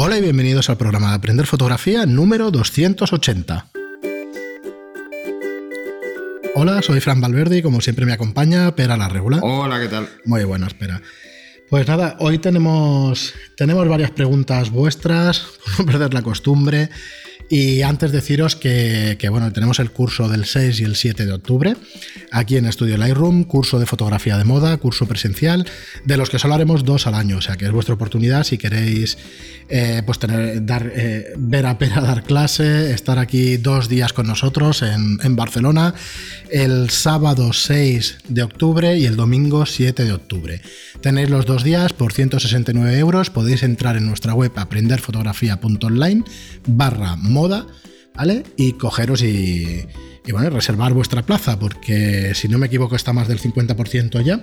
Hola y bienvenidos al programa de Aprender Fotografía número 280. Hola, soy Fran Valverde y como siempre me acompaña Pera la Regular. Hola, ¿qué tal? Muy buena, espera. Pues nada, hoy tenemos, tenemos varias preguntas vuestras, por no perder la costumbre. Y antes deciros que, bueno, tenemos el curso del 6 y el 7 de octubre aquí en Estudio Lightroom, curso de fotografía de moda, curso presencial, de los que solo haremos dos al año, o sea que es vuestra oportunidad si queréis eh, pues tener, dar, eh, ver a Pera dar clase, estar aquí dos días con nosotros en, Barcelona, el sábado 6 de octubre y el domingo 7 de octubre. Tenéis los dos días por 169 euros, podéis entrar en nuestra web aprenderfotografía.online barra moda, ¿vale? Y cogeros y, bueno, reservar vuestra plaza, porque si no me equivoco está más del 50% ya.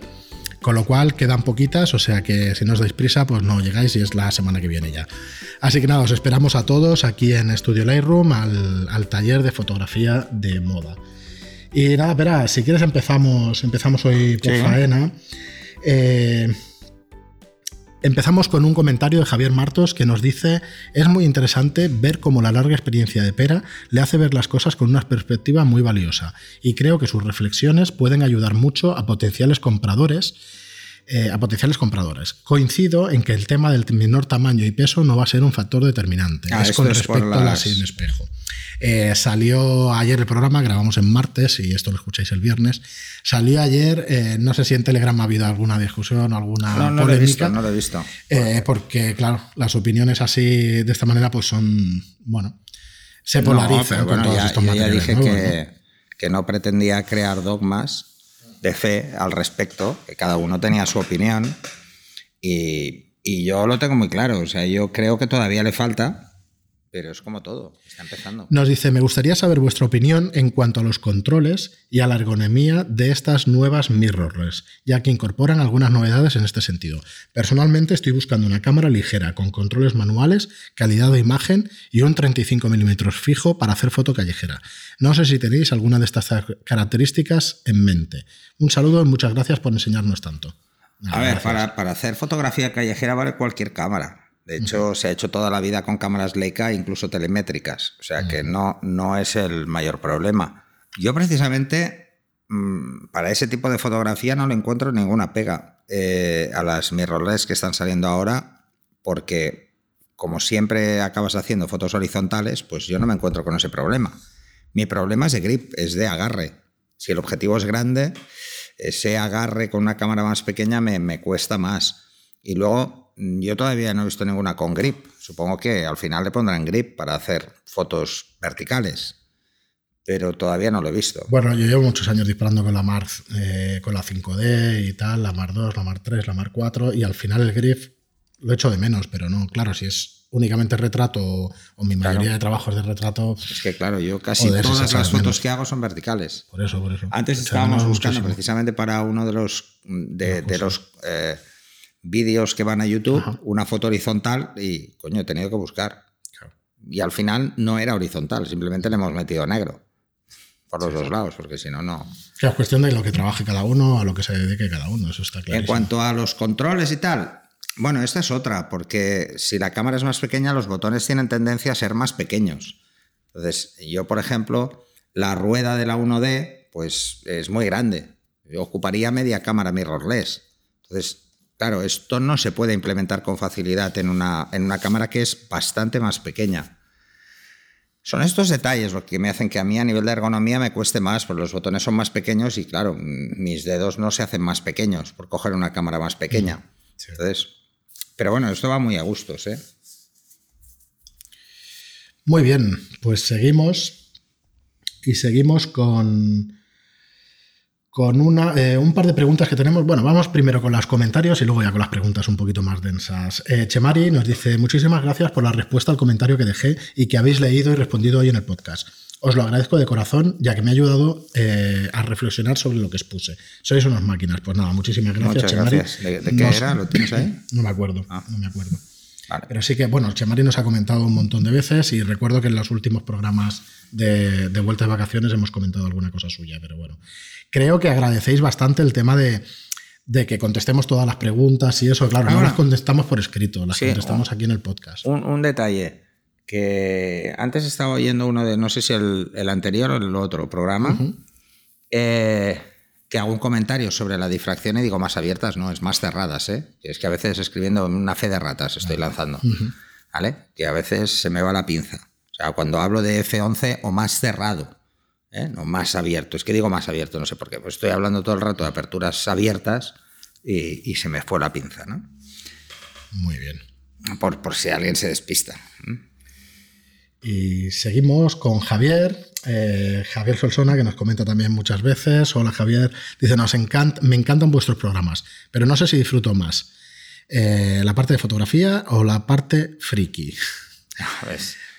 Con lo cual quedan poquitas, o sea que si no os dais prisa, pues no llegáis y es la semana que viene ya. Así que nada, os esperamos a todos aquí en Studio Lightroom al, al taller de fotografía de moda. Y nada, espera, si quieres empezamos, empezamos hoy por faena. Eh, Empezamos con un comentario de Javier Martos que nos dice, es muy interesante ver cómo la larga experiencia de Pera le hace ver las cosas con una perspectiva muy valiosa y creo que sus reflexiones pueden ayudar mucho a potenciales compradores. Eh, a potenciales compradores. Coincido en que el tema del menor tamaño y peso no va a ser un factor determinante. Ah, es con respecto a la sin espejo. Eh, salió ayer el programa, grabamos en martes y esto lo escucháis el viernes. Salió ayer, eh, no sé si en Telegram ha habido alguna discusión o alguna no, no polémica. Lo he visto, no lo he visto. Porque, claro, las opiniones así, de esta manera, pues son, bueno, se polarizan no, con bueno, todos ya, estos materiales. ya dije que, que no pretendía crear dogmas de fe al respecto, que cada uno tenía su opinión y, y yo lo tengo muy claro. O sea, yo creo que todavía le falta, pero es como todo, está empezando. Nos dice, me gustaría saber vuestra opinión en cuanto a los controles y a la ergonomía de estas nuevas mirrorless, ya que incorporan algunas novedades en este sentido. Personalmente estoy buscando una cámara ligera con controles manuales, calidad de imagen y un 35 mm fijo para hacer foto callejera. No sé si tenéis alguna de estas características en mente. Un saludo y muchas gracias por enseñarnos tanto. A ver, para, para hacer fotografía callejera vale cualquier cámara. De hecho, se ha hecho toda la vida con cámaras Leica, incluso telemétricas. O sea que no, no es el mayor problema. Yo precisamente mmm, para ese tipo de fotografía no le encuentro ninguna pega eh, a las mirrorless que están saliendo ahora, porque como siempre acabas haciendo fotos horizontales, pues yo no me encuentro con ese problema. Mi problema es de grip, es de agarre. Si el objetivo es grande, ese agarre con una cámara más pequeña me, me cuesta más. Y luego yo todavía no he visto ninguna con grip. Supongo que al final le pondrán grip para hacer fotos verticales. Pero todavía no lo he visto. Bueno, yo llevo muchos años disparando con la Mark, eh, con la 5D y tal, la Mark 2, la Mark 3, la Mark 4, y al final el grip lo echo de menos, pero no, claro, si es únicamente retrato o mi mayoría Claro. de trabajos de retrato. Es que claro, yo casi Joder, todas las fotos menos. que hago son verticales. Por eso, por eso. Antes estábamos buscando muchísimo. precisamente para uno de los de, los eh, vídeos que van a YouTube Ajá. una foto horizontal y coño, he tenido que buscar. Claro. Y al final no era horizontal, simplemente le hemos metido negro por los dos lados, porque si no, no. Es cuestión de lo que trabaje cada uno, a lo que se dedique cada uno, eso está claro. En cuanto a los controles y tal, bueno, esta es otra, porque si la cámara es más pequeña, los botones tienen tendencia a ser más pequeños. Entonces, yo, por ejemplo, la rueda de la 1D, pues es muy grande. Yo ocuparía media cámara mirrorless. Entonces, claro, esto no se puede implementar con facilidad en una, en una cámara que es bastante más pequeña. Son estos detalles los que me hacen que a mí a nivel de ergonomía me cueste más, porque los botones son más pequeños y claro, mm, mis dedos no se hacen más pequeños por coger una cámara más pequeña. Sí. Entonces, pero bueno, esto va muy a gustos, ¿eh? Muy bien, pues seguimos y seguimos con, con una, eh, un par de preguntas que tenemos. Bueno, vamos primero con los comentarios y luego ya con las preguntas un poquito más densas. Eh, Chemari nos dice, muchísimas gracias por la respuesta al comentario que dejé y que habéis leído y respondido hoy en el podcast. Os lo agradezco de corazón, ya que me ha ayudado eh, a reflexionar sobre lo que expuse. Sois unas máquinas. Pues nada, muchísimas gracias, Muchas Chemari. gracias. ¿De, de qué Nos- era? ¿Lo tienes ahí? No me acuerdo, Ah. no me acuerdo. Vale. Pero sí que, bueno, Chemari nos ha comentado un montón de veces y recuerdo que en los últimos programas de, de vuelta de vacaciones hemos comentado alguna cosa suya, pero bueno. Creo que agradecéis bastante el tema de, de que contestemos todas las preguntas y eso, claro, no las contestamos por escrito, las contestamos aquí en el podcast. Un, detalle, que antes estaba oyendo uno de, no sé si el, anterior o el otro programa, eh, que hago un comentario sobre la difracción y digo más abiertas, no, es más cerradas, ¿eh? Es que a veces escribiendo una fe de ratas estoy lanzando, ¿vale? Que a veces se me va la pinza. O sea, cuando hablo de F11 o más cerrado, ¿eh? no más abierto. Es que digo más abierto, no sé por qué. Pues estoy hablando todo el rato de aperturas abiertas y, se me fue la pinza, ¿no? Muy bien. Por, por si alguien se despista. Y seguimos con Javier, eh, Javier Solsona, que nos comenta también muchas veces. Hola Javier, dice, nos encanta, me encantan vuestros programas, pero no sé si disfruto más. Eh, ¿La parte de fotografía o la parte friki?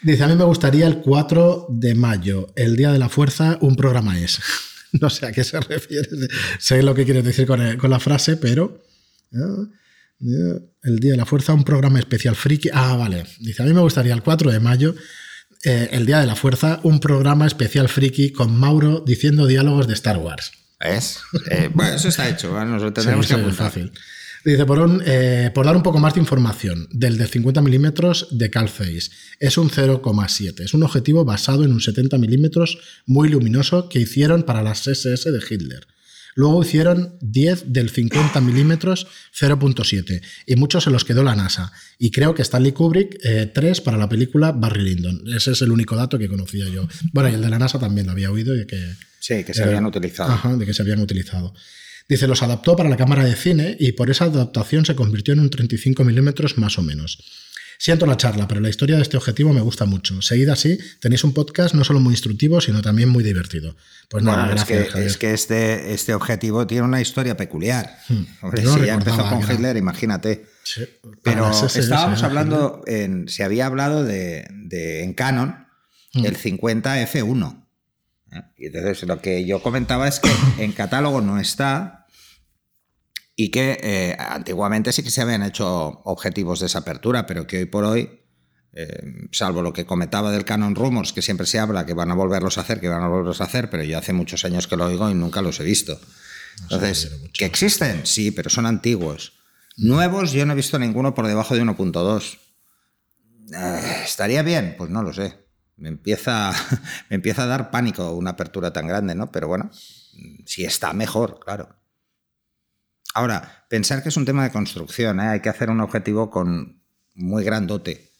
Dice, a mí me gustaría el 4 de mayo, el Día de la Fuerza, un programa es. no sé a qué se refiere, sé lo que quieres decir con, la frase, pero... El Día de la Fuerza, un programa especial friki. Ah, vale. Dice, a mí me gustaría el 4 de mayo, eh, el Día de la Fuerza, un programa especial friki con Mauro diciendo diálogos de Star Wars. ¿Es? Eh, bueno, eso está hecho, nos lo tendremos que apuntar. fácil. Dice, por, eh, por, dar un poco más de información, del de 50 milímetros de Calface es un 0,7. Es un objetivo basado en un 70 milímetros muy luminoso que hicieron para las SS de Hitler. Luego hicieron 10 del 50 milímetros 0.7 y muchos se los quedó la NASA. Y creo que Stanley Kubrick 3 eh, para la película Barry Lyndon. Ese es el único dato que conocía yo. Bueno, y el de la NASA también lo había oído y que... Sí, que se habían utilizado. Ajá, de que se habían utilizado. Dice, los adaptó para la cámara de cine y por esa adaptación se convirtió en un 35 milímetros más o menos. Siento la charla, pero la historia de este objetivo me gusta mucho. Seguid así, tenéis un podcast no solo muy instructivo, sino también muy divertido. Pues nada, gracias. Es que, es que este, este objetivo tiene una historia peculiar. Hmm. si ya empezó con Hitler, imagínate. Pero estábamos hablando, en, se había hablado de, en Canon, hmm. el 50 F1. ¿eh? Y entonces lo que yo comentaba es que en catálogo no está y que eh, antiguamente sí que se habían hecho objetivos de esa apertura, pero que hoy por hoy, eh, salvo lo que comentaba del Canon Rumors, que siempre se habla que van a volverlos a hacer, que van a volverlos a hacer, pero yo hace muchos años que lo oigo y nunca los he visto. Entonces, ¿que existen? Sí, pero son antiguos. Nuevos yo no he visto ninguno por debajo de 1.2. ¿Estaría bien? Pues no lo sé me empieza, me empieza a dar pánico una apertura tan grande, ¿no? Pero bueno, si está mejor, claro. Ahora, pensar que es un tema de construcción, ¿eh? hay que hacer un objetivo con muy grandote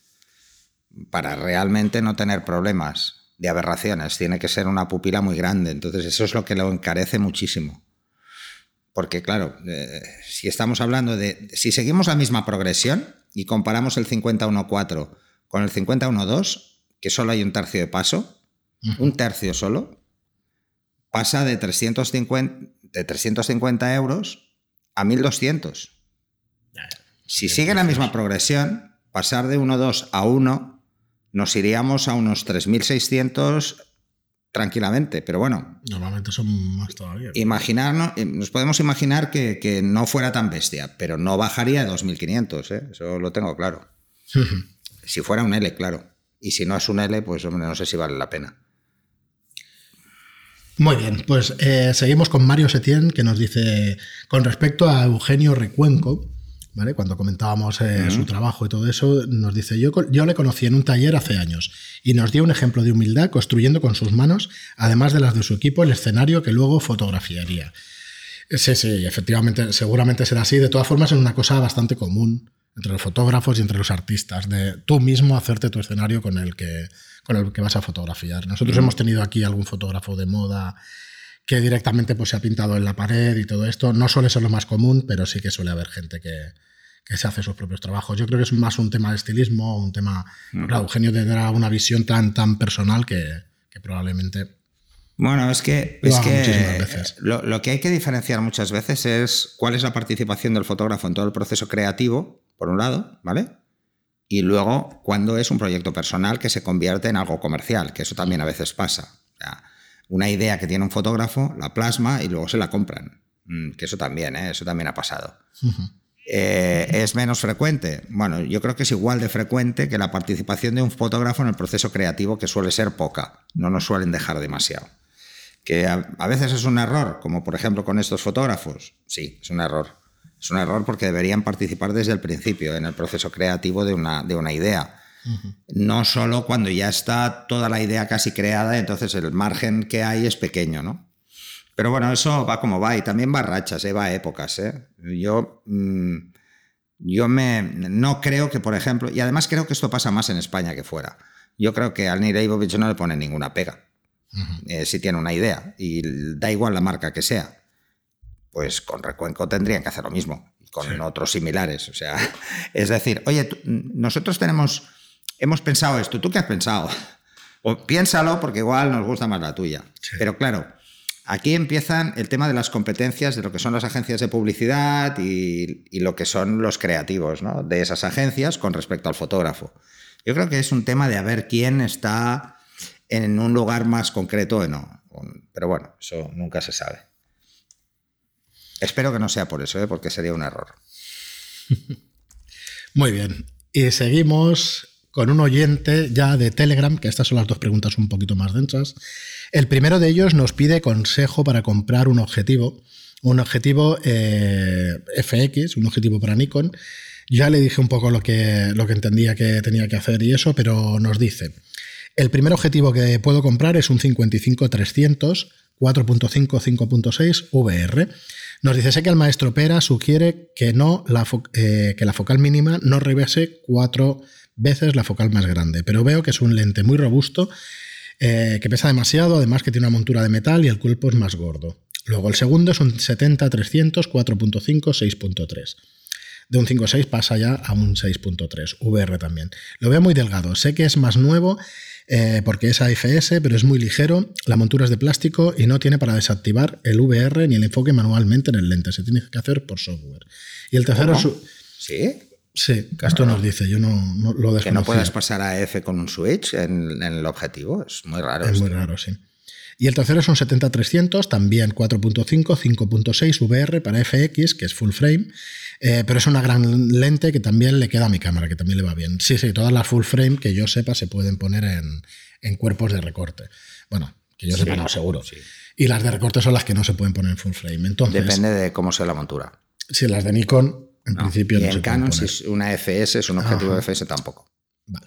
para realmente no tener problemas de aberraciones. Tiene que ser una pupila muy grande, entonces eso es lo que lo encarece muchísimo. Porque claro, eh, si estamos hablando de, si seguimos la misma progresión y comparamos el 51.4 con el 51.2, que solo hay un tercio de paso, un tercio solo, pasa de 350, de 350 euros a 1200. Si sigue la misma progresión, pasar de 1,2 a 1, nos iríamos a unos 3.600 tranquilamente, pero bueno. Normalmente son más todavía. Imaginarnos, eh, nos podemos imaginar que, no fuera tan bestia, pero no bajaría de 2.500, ¿eh? eso lo tengo claro. si fuera un L, claro. Y si no es un L, pues hombre, no sé si vale la pena. Muy bien, pues eh, seguimos con Mario Setién, que nos dice, con respecto a Eugenio Recuenco, ¿vale? cuando comentábamos eh, su trabajo y todo eso, nos dice, yo, yo le conocí en un taller hace años y nos dio un ejemplo de humildad construyendo con sus manos, además de las de su equipo, el escenario que luego fotografiaría. Sí, sí, efectivamente, seguramente será así. De todas formas, es una cosa bastante común entre los fotógrafos y entre los artistas, de tú mismo hacerte tu escenario con el que, con el que vas a fotografiar. Nosotros hemos tenido aquí algún fotógrafo de moda que directamente pues, se ha pintado en la pared y todo esto. No suele ser lo más común, pero sí que suele haber gente que, se hace sus propios trabajos. Yo creo que es más un tema de estilismo, un tema... Claro, Eugenio tendrá una visión tan, tan personal que, probablemente... Bueno, es que, es que lo, lo, que hay que diferenciar muchas veces es cuál es la participación del fotógrafo en todo el proceso creativo por un lado, ¿vale? Y luego, cuando es un proyecto personal que se convierte en algo comercial, que eso también a veces pasa. una idea que tiene un fotógrafo, la plasma y luego se la compran. Mm, que eso también, ¿eh? eso también ha pasado. Eh, ¿Es menos frecuente? Bueno, yo creo que es igual de frecuente que la participación de un fotógrafo en el proceso creativo, que suele ser poca. No nos suelen dejar demasiado. ¿Que a veces es un error, como por ejemplo con estos fotógrafos? Sí, es un error Es un error porque deberían participar desde el principio en el proceso creativo de una, de una idea. No solo cuando ya está toda la idea casi creada, entonces el margen que hay es pequeño, ¿no? Pero bueno, eso va como va y también va a rachas, ¿eh? va a épocas. ¿eh? Yo, mm, yo me, no creo que, por ejemplo, y además creo que esto pasa más en España que fuera. Yo creo que al Leibovich no le pone ninguna pega. Eh, si tiene una idea y da igual la marca que sea, pues con Recuenco tendrían que hacer lo mismo, con otros similares. O sea, es decir, oye, nosotros tenemos, hemos pensado esto, ¿tú qué has pensado? O piénsalo porque igual nos gusta más la tuya. Pero claro, aquí empiezan el tema de las competencias de lo que son las agencias de publicidad y, y lo que son los creativos ¿no? de esas agencias con respecto al fotógrafo. Yo creo que es un tema de a ver quién está en un lugar más concreto o no. Pero bueno, eso nunca se sabe. Espero que no sea por eso, ¿eh? porque sería un error. Muy bien. Y seguimos con un oyente ya de Telegram, que estas son las dos preguntas un poquito más densas. El primero de ellos nos pide consejo para comprar un objetivo, un objetivo eh, FX, un objetivo para Nikon. Ya le dije un poco lo que, lo que entendía que tenía que hacer y eso, pero nos dice, el primer objetivo que puedo comprar es un 55-300 4.5 5.6 VR. Nos dice, sé que el maestro Pera sugiere que, no la eh, que la focal mínima no rebase cuatro veces la focal más grande, pero veo que es un lente muy robusto, eh, que pesa demasiado, además que tiene una montura de metal y el cuerpo es más gordo. Luego el segundo es un 70-300 4.5 6.3 de un 5.6 pasa ya a un 6.3, VR también. Lo veo muy delgado, sé que es más nuevo eh, porque es AFS, pero es muy ligero, la montura es de plástico y no tiene para desactivar el VR ni el enfoque manualmente en el lente, se tiene que hacer por software. Y el tercero es... ¿Sí? Sí, esto nos dice, yo no, lo desconocía. Que no puedes pasar a F con un switch en, el objetivo, es muy raro. Es muy raro, sí. Y el tercero son 70-300, también 4.5, 5.6 VR para FX, que es full frame. Eh, pero es una gran lente que también le queda a mi cámara, que también le va bien. Sí, sí, todas las full frame que yo sepa se pueden poner en, cuerpos de recorte. Bueno, que yo sepa, no, seguro. Y las de recorte son las que no se pueden poner en full frame. Entonces, Depende de cómo sea la montura. Si las de Nikon, en principio y no en Canon, si es una FS, es un objetivo de FS tampoco. Vale.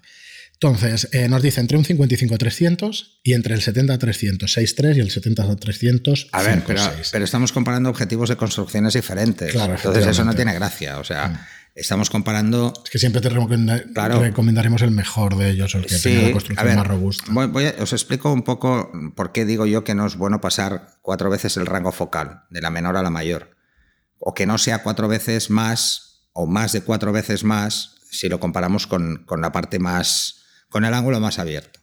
Entonces, eh, nos dice entre un 55-300 y entre el 70-300 6.3 y el 70-300 A ver, pero, estamos comparando objetivos de construcciones diferentes. Claro, Entonces eso no tiene gracia. O sea, mm. estamos comparando... Es que siempre te recomendaremos el mejor de ellos, el que tenga la construcción más robusta. os explico un poco por qué digo yo que no es bueno pasar cuatro veces el rango focal, de la menor a la mayor. O que no sea cuatro veces más o más de cuatro veces más si lo comparamos con, con la parte más con el ángulo más abierto.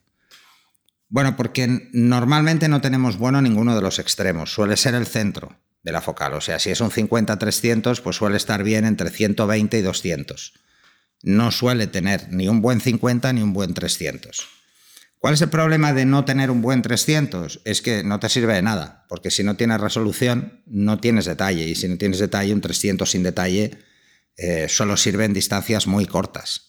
Bueno, porque normalmente no tenemos bueno ninguno de los extremos, suele ser el centro de la focal, o sea, si es un 50-300, pues suele estar bien entre 120 y 200. No suele tener ni un buen 50 ni un buen 300. ¿Cuál es el problema de no tener un buen 300? Es que no te sirve de nada, porque si no tienes resolución, no tienes detalle, y si no tienes detalle, un 300 sin detalle eh, solo sirve en distancias muy cortas.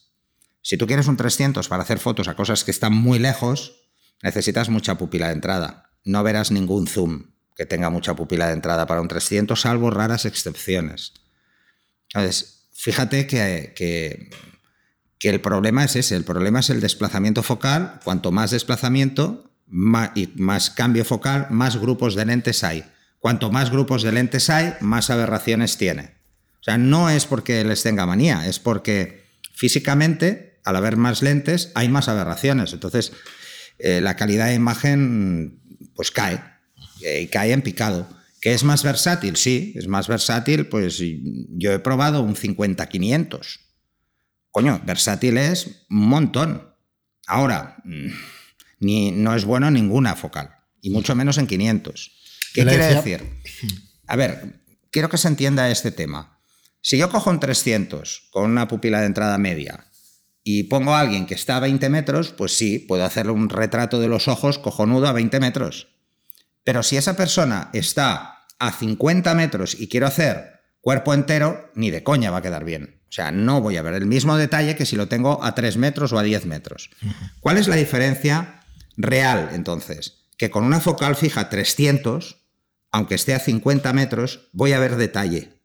Si tú quieres un 300 para hacer fotos a cosas que están muy lejos, necesitas mucha pupila de entrada. No verás ningún zoom que tenga mucha pupila de entrada para un 300, salvo raras excepciones. Entonces, fíjate que, que, el problema es ese, el problema es el desplazamiento focal. Cuanto más desplazamiento y más cambio focal, más grupos de lentes hay. Cuanto más grupos de lentes hay, más aberraciones tiene. O sea, no es porque les tenga manía, es porque físicamente al haber más lentes hay más aberraciones. Entonces, eh, la calidad de imagen pues cae, y cae en picado. ¿Que es más versátil? Sí, es más versátil. Pues yo he probado un 50-500. Coño, versátil es un montón. Ahora, mm, ni, no es bueno ninguna focal, y mucho menos en 500. ¿Qué quiere decir? A ver, quiero que se entienda este tema. Si yo cojo un 300 con una pupila de entrada media y pongo a alguien que está a 20 metros, pues sí, puedo hacerle un retrato de los ojos cojonudo a 20 metros. Pero si esa persona está a 50 metros y quiero hacer cuerpo entero, ni de coña va a quedar bien. O sea, no voy a ver el mismo detalle que si lo tengo a 3 metros o a 10 metros. ¿Cuál es la diferencia real entonces? Que con una focal fija 300, aunque esté a 50 metros, voy a ver detalle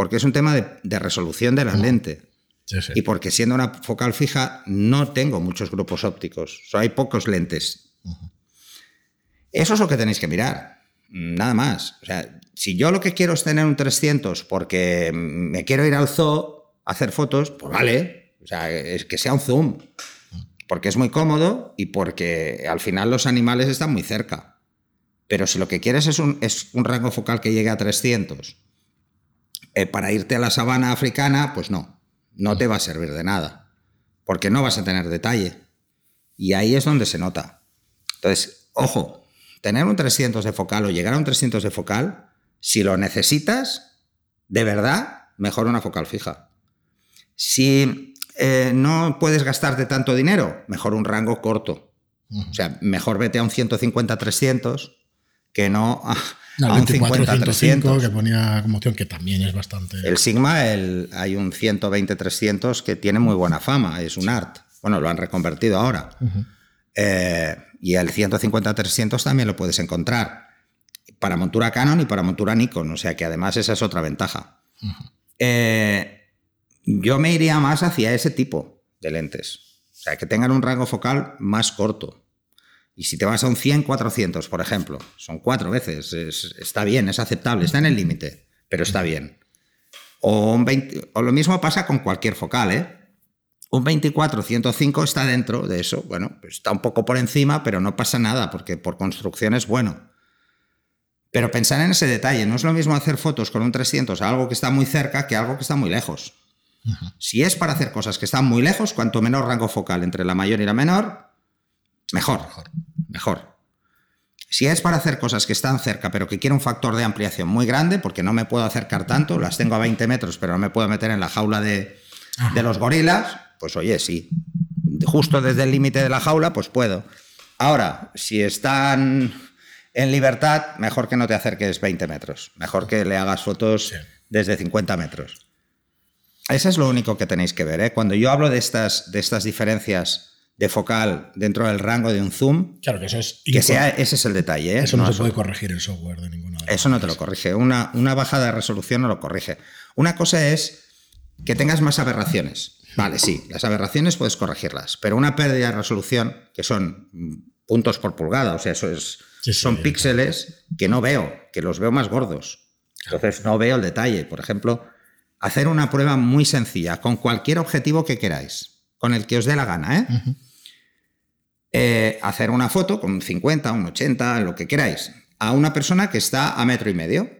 porque es un tema de, resolución de la lente. Y porque siendo una focal fija no tengo muchos grupos ópticos, hay pocos lentes. Eso es lo que tenéis que mirar, nada más. O sea, si yo lo que quiero es tener un 300 porque me quiero ir al zoo a hacer fotos, pues vale, o sea, es que sea un zoom, porque es muy cómodo y porque al final los animales están muy cerca. Pero si lo que quieres es un, es un rango focal que llegue a 300 eh, para irte a la sabana africana, pues no, no te va a servir de nada, porque no vas a tener detalle. Y ahí es donde se nota. Entonces, ojo, tener un 300 de focal o llegar a un 300 de focal, si lo necesitas, de verdad, mejor una focal fija. Si eh, no puedes gastarte tanto dinero, mejor un rango corto. O sea, mejor vete a un 150-300 que no a, un 50-300. que ponía como opción, que también es bastante... El Sigma, el, hay un 120-300 que tiene muy buena fama, es un art. Bueno, lo han reconvertido ahora. Eh, y el 150-300 también lo puedes encontrar para montura Canon y para montura Nikon, o sea que además esa es otra ventaja. Eh, yo me iría más hacia ese tipo de lentes, o sea, que tengan un rango focal más corto. Y si te vas a un 100-400, por ejemplo, son cuatro veces, está bien, es aceptable, está en el límite, pero está bien. O, un 20, o lo mismo pasa con cualquier focal, ¿eh? Un 24-105 está dentro de eso, bueno, pues está un poco por encima, pero no pasa nada, porque por construcción es bueno. Pero pensar en ese detalle, no es lo mismo hacer fotos con un 300 a algo que está muy cerca que algo que está muy lejos. Si es para hacer cosas que están muy lejos, cuanto menor rango focal entre la mayor y la menor, mejor. Mejor. Si es para hacer cosas que están cerca, pero que quiere un factor de ampliación muy grande, porque no me puedo acercar tanto, las tengo a 20 metros, pero no me puedo meter en la jaula de, de los gorilas, pues oye, sí. Justo desde el límite de la jaula, pues puedo. Ahora, si están en libertad, mejor que no te acerques 20 metros. Mejor que le hagas fotos desde 50 metros. Eso es lo único que tenéis que ver. ¿eh? Cuando yo hablo de estas, de estas diferencias de focal dentro del rango de un zoom, claro que eso es que sea, ese es el detalle. ¿eh? Eso no, se puede corregir el software de ninguna manera. Eso no te lo corrige. Una, una bajada de resolución no lo corrige. Una cosa es que tengas más aberraciones. Vale, sí, las aberraciones puedes corregirlas, pero una pérdida de resolución, que son puntos por pulgada, o sea, eso es son píxeles que no veo, que los veo más gordos. Entonces no veo el detalle. Por ejemplo, hacer una prueba muy sencilla con cualquier objetivo que queráis, con el que os dé la gana. ¿eh? Eh, hacer una foto con un 50, un 80, lo que queráis, a una persona que está a metro y medio.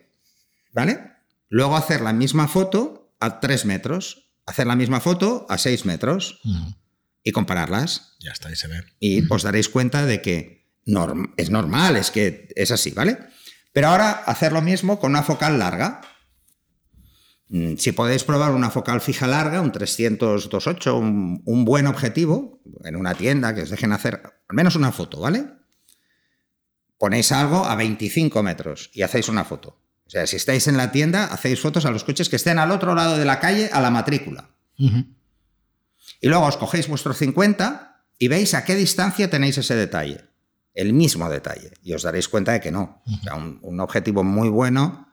¿Vale? Luego hacer la misma foto a 3 metros, hacer la misma foto a 6 metros y compararlas. Ya está, ahí se ve. Y os daréis cuenta de que es normal, es que es así, ¿vale? Pero ahora hacer lo mismo con una focal larga. Mm, si podéis probar una focal fija larga, un 328, un, un buen objetivo, en una tienda que os dejen hacer al menos una foto, ¿vale? Ponéis algo a 25 metros y hacéis una foto. O sea, si estáis en la tienda, hacéis fotos a los coches que estén al otro lado de la calle, a la matrícula. Y luego os cogéis vuestro 50 y veis a qué distancia tenéis ese detalle el mismo detalle y os daréis cuenta de que no. un, objetivo muy bueno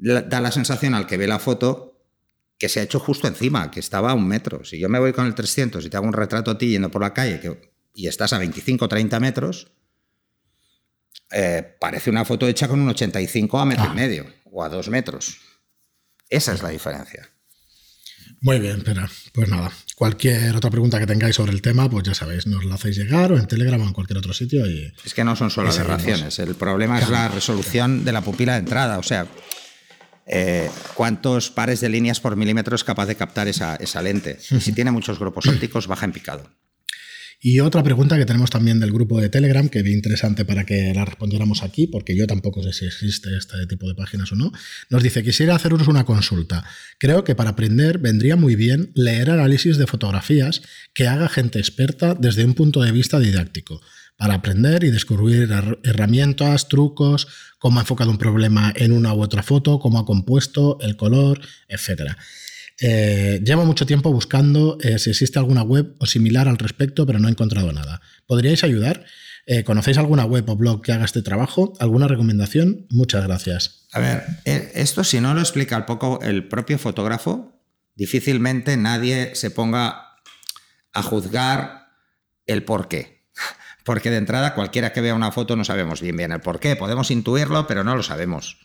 da la sensación al que ve la foto que se ha hecho justo encima, que estaba a un metro. Si yo me voy con el 300 y te hago un retrato a ti yendo por la calle y estás a 25 o 30 metros, eh, parece una foto hecha con un 85 a metro y ah. medio o a dos metros. Esa es la diferencia. Muy bien, pero pues nada. Cualquier otra pregunta que tengáis sobre el tema, pues ya sabéis, nos la hacéis llegar o en Telegram o en cualquier otro sitio. Y, es que no son solo aberraciones, el problema es la resolución de la pupila de entrada. O sea, eh, cuántos pares de líneas por milímetro es capaz de captar esa, esa lente. Y si tiene muchos grupos ópticos, baja en picado. Y otra pregunta que tenemos también del grupo de Telegram, que vi interesante para que la respondiéramos aquí, porque yo tampoco sé si existe este tipo de páginas o no, nos dice, quisiera haceros una consulta. Creo que para aprender vendría muy bien leer análisis de fotografías que haga gente experta desde un punto de vista didáctico, para aprender y descubrir herramientas, trucos, cómo ha enfocado un problema en una u otra foto, cómo ha compuesto, el color, etcétera. Eh, llevo mucho tiempo buscando eh, si existe alguna web o similar al respecto, pero no he encontrado nada. ¿Podríais ayudar? Eh, ¿Conocéis alguna web o blog que haga este trabajo? ¿Alguna recomendación? Muchas gracias. A ver, esto si no lo explica el, poco, el propio fotógrafo, difícilmente nadie se ponga a juzgar el por qué. Porque de entrada cualquiera que vea una foto no sabemos bien bien el por qué. Podemos intuirlo, pero no lo sabemos.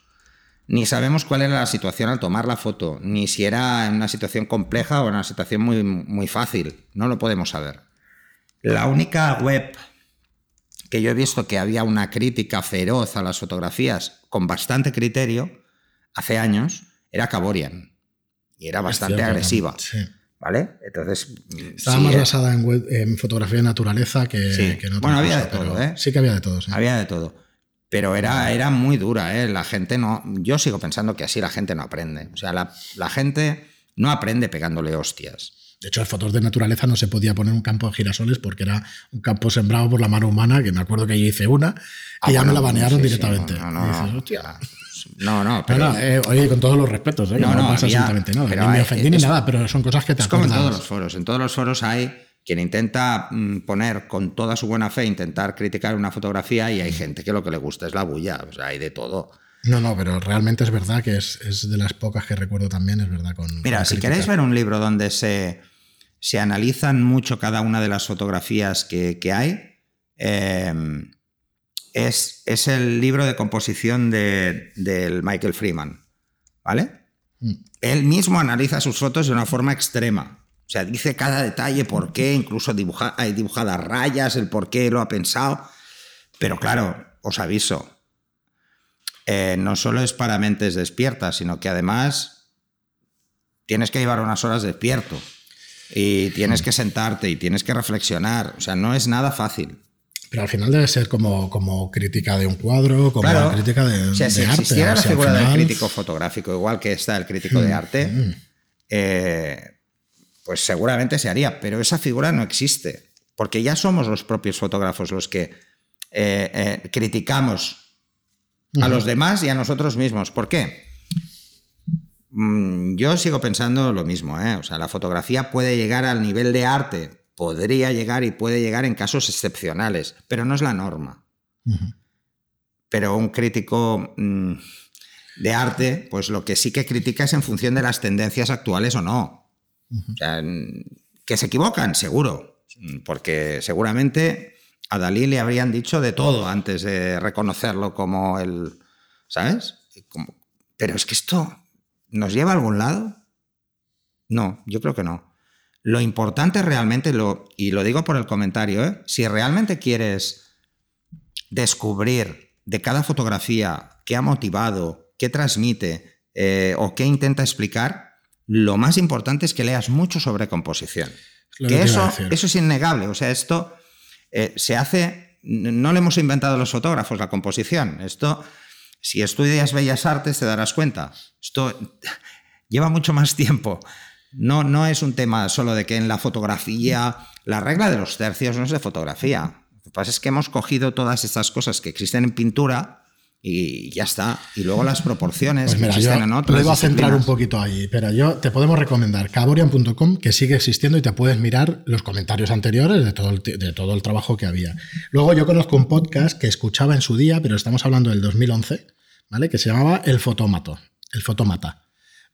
Ni sabemos cuál era la situación al tomar la foto, ni si era en una situación compleja o en una situación muy, muy fácil. No lo podemos saber. La única web que yo he visto que había una crítica feroz a las fotografías con bastante criterio hace años era Caborian. Y era bastante agresiva. ¿Vale? Entonces. Estaba más eh, basada en, fotografía de naturaleza que, sí. que Bueno, había de todo, ¿eh? Sí que había de todo. Había de todo. Pero era, era muy dura, ¿eh? La gente no. Yo sigo pensando que así la gente no aprende. O sea, la, la gente no aprende pegándole hostias. De hecho, en fotos de naturaleza no se podía poner un campo de girasoles porque era un campo sembrado por la mano humana, que me acuerdo que yo hice una, y ya me la banearon directamente. no, no, no, no, pero. Eh, oye, con todos los respetos, ¿eh? no, no, pasa absolutamente nada. ni me ofendí ni nada, pero son cosas que te Es como en todos los foros. En todos los foros hay quien intenta mm, poner con toda su buena fe, intentar criticar una fotografía y hay gente que lo que le gusta es la bulla, o sea, hay de todo. No, no, pero realmente es verdad que es, de las pocas que recuerdo también, es verdad. Con, Mira, si queréis ver un libro donde se, se, analizan mucho cada una de las fotografías que, hay, em, es, es, el libro de composición de, del Michael Freeman, ¿vale? Mm. Él mismo analiza sus fotos de una forma extrema. O sea, dice cada detalle, por qué, incluso dibuja, hay dibujadas rayas, el por qué lo ha pensado. Pero claro, os aviso, eh, no solo es para mentes despiertas, sino que además tienes que llevar unas horas despierto y tienes que sentarte y tienes que reflexionar. O sea, no es nada fácil. Pero al final debe ser como, como crítica de un cuadro, como crítica de, o sea, si existiera la figura del crítico fotográfico, igual que está el crítico de mm, arte, mm. eh, pues seguramente se haría, pero esa figura no existe, porque ya somos los propios fotógrafos los que eh, eh, criticamos a los demás y a nosotros mismos. ¿Por qué? Mm, yo sigo pensando lo mismo, o sea, la fotografía puede llegar al nivel de arte, podría llegar y puede llegar en casos excepcionales, pero no es la norma. Pero un crítico mm, de arte, pues lo que sí que critica es en función de las tendencias actuales o no que se equivocan, seguro, porque seguramente a Dalí le habrían dicho de todo antes de reconocerlo como el, ¿sabes? pero es que esto nos lleva a algún lado. No, yo creo que no. Lo importante realmente, lo, y lo digo por el comentario, ¿eh? si realmente quieres descubrir de cada fotografía qué ha motivado, qué transmite eh, o qué intenta explicar, lo más importante es que leas mucho sobre composición. que eso, eso es innegable. O sea, esto eh, se hace, no le hemos inventado los fotógrafos la composición. Esto, si estudias bellas artes, te darás cuenta. Esto lleva mucho más tiempo. No, no es un tema solo de que en la fotografía, la regla de los tercios no es de fotografía. Lo que pasa es que hemos cogido todas estas cosas que existen en pintura y ya está. Y luego las proporciones pues mira, que existen en otras. Te a centrar un poquito ahí, pero yo te podemos recomendar caborian.com, que sigue existiendo y te puedes mirar los comentarios anteriores de todo, el, de todo el trabajo que había. Luego yo conozco un podcast que escuchaba en su día, pero estamos hablando del 2011, ¿vale? Que se llamaba El Fotómato, El Fotómata.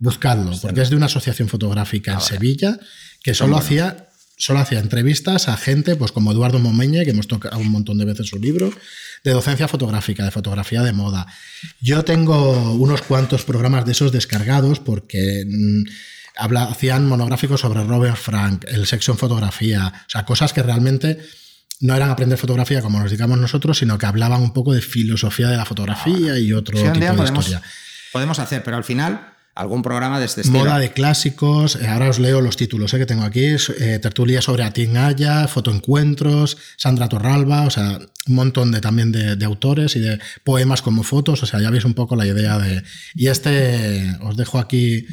Buscadlo, porque es de una asociación fotográfica en ah, Sevilla que solo hacía solo hacía entrevistas a gente pues como Eduardo Momeñe, que hemos tocado un montón de veces su libro, de docencia fotográfica, de fotografía de moda. Yo tengo unos cuantos programas de esos descargados porque mm, hacían monográficos sobre Robert Frank, el sexo en fotografía, o sea, cosas que realmente no eran aprender fotografía como nos digamos nosotros, sino que hablaban un poco de filosofía de la fotografía y otro tipo de historia. Podemos hacer, pero al final algún programa de este estilo. Moda de clásicos, eh, ahora os leo los títulos eh, que tengo aquí, eh, tertulia sobre Atin Aya, fotoencuentros, Sandra Torralba, o sea, un montón de, también de, autores y de poemas como fotos, o sea, ya veis un poco la idea de... Y este, os dejo aquí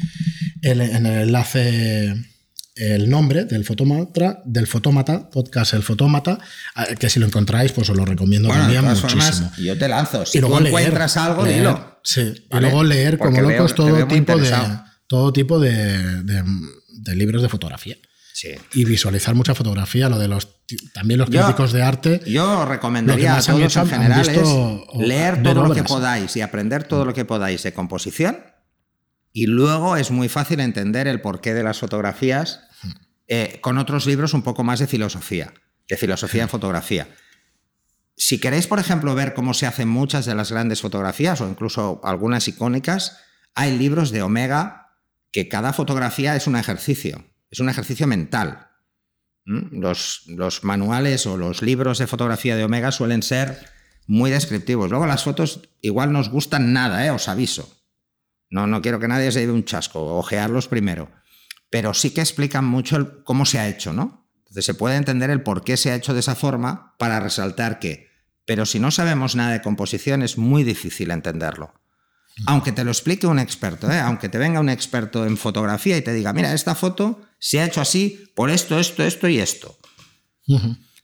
en el enlace el nombre del fotómata, del fotómata, podcast El Fotómata, que si lo encontráis, pues os lo recomiendo también muchísimo. yo te lanzo. Si y luego encuentras algo, dilo. Sí, y luego leer como locos todo, tipo de, todo tipo de, libros de fotografía. Sí. Y visualizar mucha fotografía, lo de los también los críticos de arte. Yo recomendaría a todos en general es leer todo lo que podáis y aprender todo lo que podáis de composición. Y luego es muy fácil entender el porqué de las fotografías eh, con otros libros un poco más de filosofía, de filosofía en fotografía. Si queréis, por ejemplo, ver cómo se hacen muchas de las grandes fotografías o incluso algunas icónicas, hay libros de Omega que cada fotografía es un ejercicio, es un ejercicio mental. Los, los, manuales o los libros de fotografía de Omega suelen ser muy descriptivos. Luego las fotos igual nos gustan nada, ¿eh? os aviso. No, no quiero que nadie se lleve un chasco, ojearlos primero. Pero sí que explican mucho cómo se ha hecho, ¿no? Entonces se puede entender el por qué se ha hecho de esa forma para resaltar que. Pero si no sabemos nada de composición es muy difícil entenderlo. Aunque te lo explique un experto, ¿eh? aunque te venga un experto en fotografía y te diga, mira, esta foto se ha hecho así por esto, esto, esto y esto.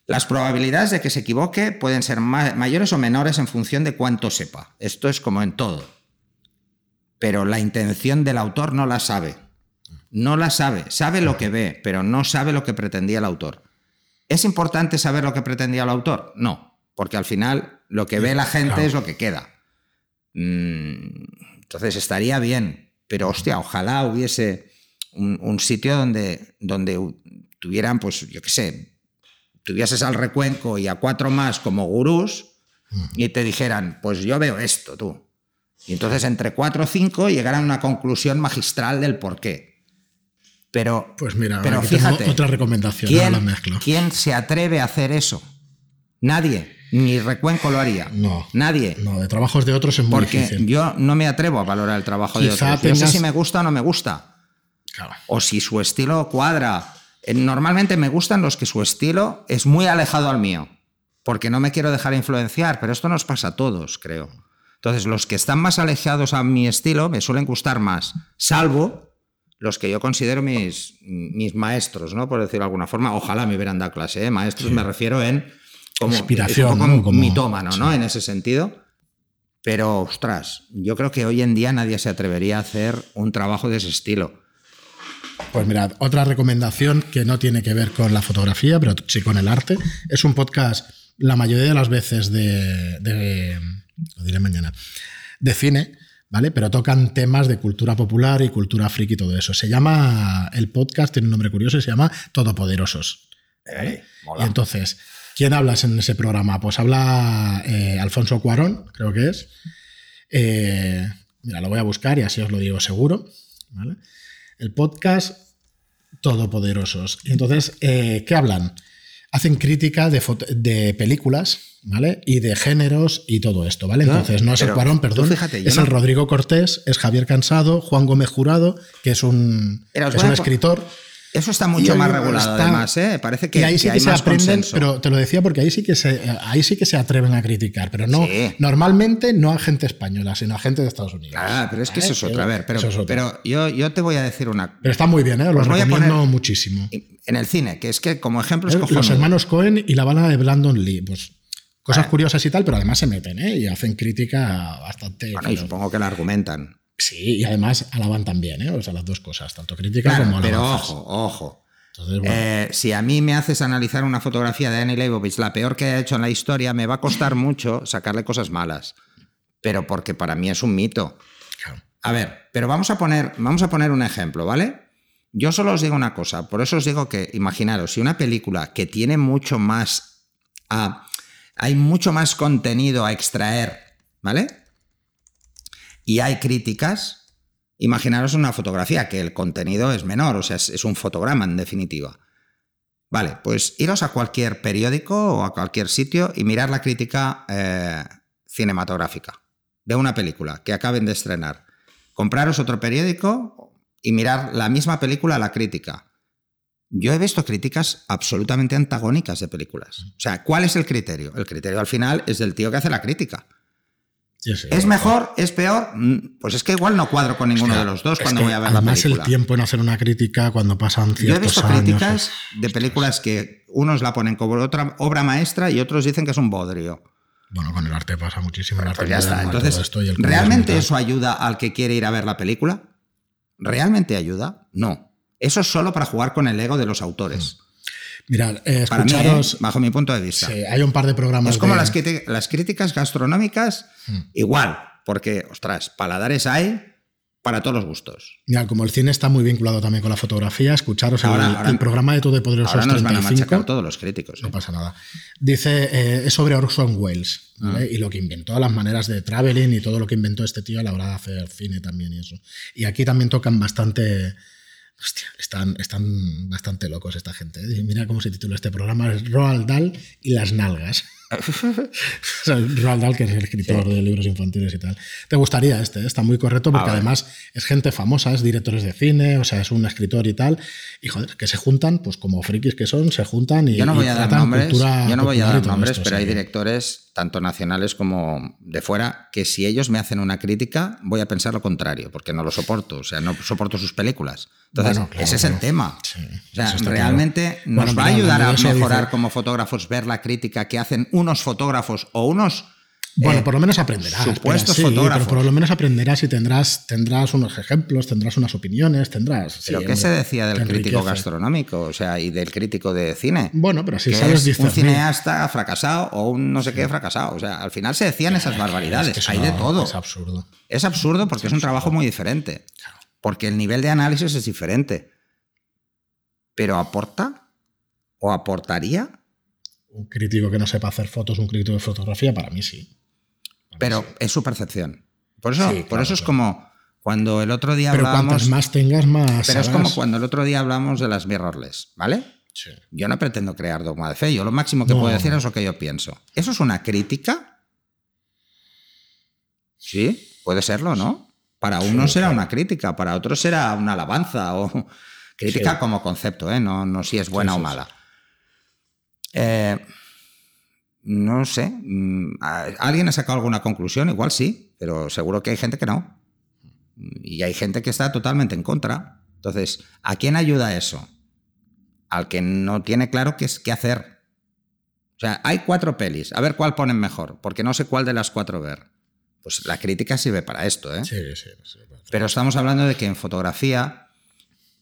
Las probabilidades de que se equivoque pueden ser mayores o menores en función de cuánto sepa. Esto es como en todo. Pero la intención del autor no la sabe. No la sabe. Sabe lo que ve, pero no sabe lo que pretendía el autor. ¿Es importante saber lo que pretendía el autor? No, porque al final lo que ve la gente es lo que queda. Mm, entonces estaría bien, pero hostia, ojalá hubiese un, sitio donde, donde tuvieran, pues yo qué sé, tuvieses al recuenco y a cuatro más como gurús y te dijeran, pues yo veo esto, tú. Y entonces entre cuatro o cinco llegaran a una conclusión magistral del por qué. Pero, pues mira, pero fíjate, otra recomendación, ¿quién, ¿quién se atreve a hacer eso? Nadie. Ni Recuenco lo haría. No. Nadie. No, de trabajos de otros es muy Porque yo no me atrevo a valorar el trabajo de otros. No sé si me gusta o no me gusta. O si su estilo cuadra. Eh, normalmente me gustan los que su estilo es muy alejado al mío. Porque no me quiero dejar influenciar. Pero esto nos pasa a todos, creo. Entonces, los que están más alejados a mi estilo me suelen gustar más. Salvo los que yo considero mis, mis maestros, ¿no? Por decirlo de alguna forma. Ojalá me hubieran dado clase. ¿eh? Maestros me refiero en como inspiración, ¿no? como mitómano, ¿no? En ese sentido. Pero, ostras, yo creo que hoy en día nadie se atrevería a hacer un trabajo de ese estilo. Pues mirad, otra recomendación que no tiene que ver con la fotografía, pero sí con el arte, es un podcast la mayoría de las veces de, lo diré mañana, de cine, ¿vale? Pero tocan temas de cultura popular y cultura friki y todo eso. Se llama, el podcast tiene un nombre curioso, se llama Todopoderosos. ¿vale? y entonces, ¿Quién hablas en ese programa? Pues habla eh, Alfonso Cuarón, creo que es. Eh, mira, lo voy a buscar y así os lo digo seguro. El podcast Todopoderosos. Y entonces, eh, ¿qué hablan? Hacen crítica de, películas, ¿vale? Y de géneros y todo esto, ¿vale? Entonces, no, es el Cuarón, perdón. es el Rodrigo Cortés, es Javier Cansado, Juan Gómez Jurado, que es un, es un escritor. Eso está mucho más regulado, además, ¿eh? Parece que, y ahí sí que, se aprenden, pero te lo decía porque ahí sí que se, ahí sí que se atreven a criticar, pero no, normalmente no a gente española, sino a gente de Estados Unidos. Ah, pero es que eso es otra, a ver, pero, pero yo, yo, te voy a decir una. Pero está muy bien, ¿eh? Lo recomiendo muchísimo. En el cine, que es que como ejemplo es Los hermanos Cohen y la bala de Brandon Lee, pues cosas curiosas y tal, pero además se meten, ¿eh? Y hacen crítica bastante. Bueno, y supongo que la argumentan. Sí, y además alaban también, ¿eh? O sea, las dos cosas, tanto críticas como alabanzas. Pero ojo, ojo. Eh, si a mí me haces analizar una fotografía de Annie Leibovitz, la peor que ha hecho en la historia, me va a costar mucho sacarle cosas malas. Pero porque para mí es un mito. A ver, pero vamos a poner, vamos a poner un ejemplo, ¿vale? Yo solo os digo una cosa, por eso os digo que, imaginaros, si una película que tiene mucho más. hay mucho más contenido a extraer, ¿vale? Y hay críticas, Imaginaros una fotografía, que el contenido es menor, o sea, es, un fotograma en definitiva. Vale, pues iros a cualquier periódico o a cualquier sitio y mirar la crítica eh, cinematográfica de una película que acaben de estrenar. Compraros otro periódico y mirar la misma película, la crítica. Yo he visto críticas absolutamente antagónicas de películas. O sea, ¿cuál es el criterio? El criterio al final es del tío que hace la crítica. ¿Es mejor? ¿Es peor? Mm, pues es que igual no cuadro con ninguno de los dos cuando voy a ver la película. Además, el tiempo en hacer una crítica cuando pasan ciertos Yo he visto críticas de películas que unos la ponen como otra obra maestra y otros dicen que es un bodrio. Bueno, con el arte pasa muchísimo. El arte pues ya está. Entonces, ¿realmente eso ayuda al que quiere ir a ver la película? ¿Realmente ayuda? No. Eso es solo para jugar con el ego de los autores. Mirad, eh, Para mí, ¿eh? escucharos. bajo mi punto de vista. Sí, hay un par de programas. Es como de- las, críticas gastronómicas, Hmm. igual, porque, ostras, paladares hay para todos los gustos. Mira, como el cine está muy vinculado también con la fotografía, escucharos el, Ahora- ahora- el programa de Todo de Poderosos Ahora nos van a 35. machacar todos los críticos. No ¿eh? pasa nada. Dice, eh, es sobre Orson Welles, ¿vale? Y lo que inventó, las maneras de traveling y todo lo que inventó este tío a la hora de hacer cine también y eso. Y aquí también tocan bastante... Hostia, están, están bastante locos esta gente. ¿eh? Mira cómo se titula este programa, Roald Dahl y las nalgas. Roald Dahl, que es el escritor de libros infantiles y tal. Te gustaría este, ¿eh? está muy correcto porque además es gente famosa, es directores de cine, o sea, es un escritor y tal. Y joder, que se juntan, pues como frikis que son, se juntan y. Yo no voy a dar nombres, cultura yo no voy a dar nombres, esto, pero hay directores, tanto nacionales como de fuera, que si ellos me hacen una crítica, voy a pensar lo contrario, porque no lo soporto, o sea, no soporto sus películas. Entonces, Bueno, claro, ese es el tema. Sí, o sea, realmente claro. nos Bueno, va a ayudar a mejorar dice- como fotógrafos ver la crítica que hacen unos fotógrafos o unos Bueno, eh, por lo menos aprenderás. supuestos sí, fotógrafos. Pero por lo menos aprenderás y tendrás, tendrás unos ejemplos, tendrás unas opiniones, tendrás. ¿Pero sí, qué se decía del crítico gastronómico? O sea, y del crítico de cine. Bueno, pero si que sabes es un cineasta fracasado o un no sé qué fracasado. O sea, al final se decían esas barbaridades. Es que eso Hay de todo. Es absurdo. Es absurdo porque es un trabajo muy diferente. Porque el nivel de análisis es diferente. Pero ¿aporta? ¿O aportaría? Un crítico que no sepa hacer fotos, un crítico de fotografía, para mí sí. Para mí Pero sí. es su percepción. Por eso, Sí, por claro, eso es claro. como cuando el otro día Pero hablábamos. cuantas más tengas, más. Pero es como cuando el otro día hablamos de las mirrorless, ¿vale? Sí. Yo no pretendo crear dogma de fe. Yo lo máximo que No, puedo decir no. es lo que yo pienso. ¿Eso es una crítica? Sí, puede serlo, ¿no? Para Sí, unos será claro. una crítica, para otros será una alabanza o crítica Sí. como concepto, ¿eh? No, no si es buena o mala. Eh, no sé. mm, ¿a- ¿Alguien ha sacado alguna conclusión? Igual sí, pero seguro que hay gente que no. Y hay gente que está totalmente en contra. Entonces, ¿a quién ayuda eso? Al que no tiene claro qué, es, qué hacer. O sea, hay cuatro pelis. A ver cuál ponen mejor, porque no sé cuál de las cuatro ver. Pues la crítica sirve para esto, ¿eh? Sí, sí, sí. Pero estamos hablando de que en fotografía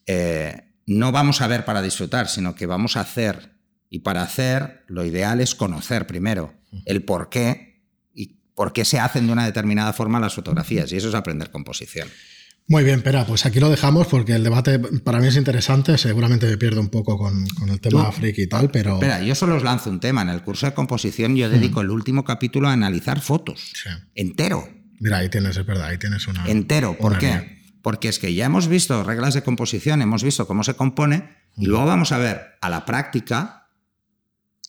eh, no vamos a ver para disfrutar, sino que vamos a hacer. Y para hacer, lo ideal es conocer primero el por qué y por qué se hacen de una determinada forma las fotografías. Y eso es aprender composición. Muy bien, Pera, pues aquí lo dejamos porque el debate para mí es interesante. Seguramente me pierdo un poco con, con el tema Tú- friki y tal, pero. Espera, yo solo os lanzo un tema. En el curso de composición yo dedico el último capítulo a analizar fotos. Sí. Entero. Mira, ahí tienes, es verdad, ahí tienes una. entero. ¿Por una qué? Porque es que ya hemos visto reglas de composición, hemos visto cómo se compone, y luego vamos a ver a la práctica,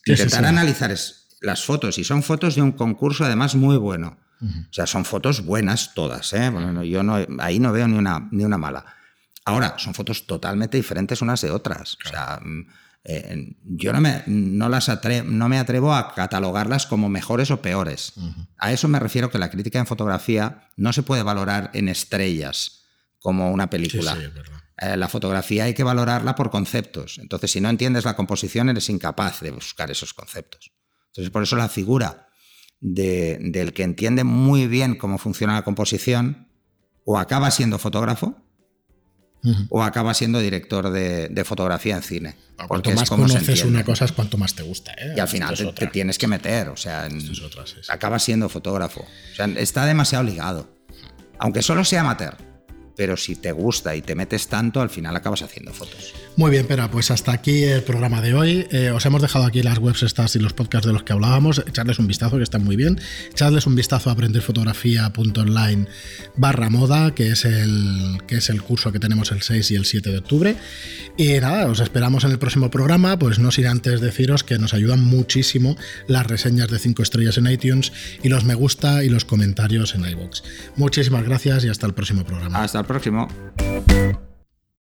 Sí, intentar sí. analizar es- las fotos, y son fotos de un concurso además muy bueno. O sea, son fotos buenas todas, ¿eh? Bueno, yo no, ahí no veo ni una, ni una mala. Ahora, son fotos totalmente diferentes unas de otras. O sea, mm, eh, yo no me, no, las atre- no me atrevo a catalogarlas como mejores o peores. A eso me refiero que la crítica en fotografía no se puede valorar en estrellas como una Sí, película. sí, es verdad. Eh, la fotografía hay que valorarla por conceptos. Entonces, si no entiendes la composición, eres incapaz de buscar esos conceptos. Entonces, por eso la figura de- del que entiende muy bien cómo funciona la composición, o acaba siendo fotógrafo, o acaba siendo director de, de fotografía en cine. Cuanto Porque es más como conoces una cosa es cuanto más te gusta. ¿eh? Y al final te, tienes que meter, o sea, en- Esto es otra, sí, sí. acaba siendo fotógrafo. O sea, está demasiado ligado. Aunque solo sea amateur. Pero si te gusta y te metes tanto, al final acabas haciendo fotos. Muy bien, Pera, pues hasta aquí el programa de hoy. Eh, os hemos dejado aquí las webs estas y los podcasts de los que hablábamos. Echarles un vistazo, que están muy bien. Echadles un vistazo a aprenderfotografía.online barra moda, que es, el, que es el curso que tenemos el 6 y el 7 de octubre. Y nada, os esperamos en el próximo programa. Pues no sin antes deciros que nos ayudan muchísimo las reseñas de 5 estrellas en iTunes y los me gusta y los comentarios en iVoox. Muchísimas gracias y hasta el próximo programa. Hasta el próximo.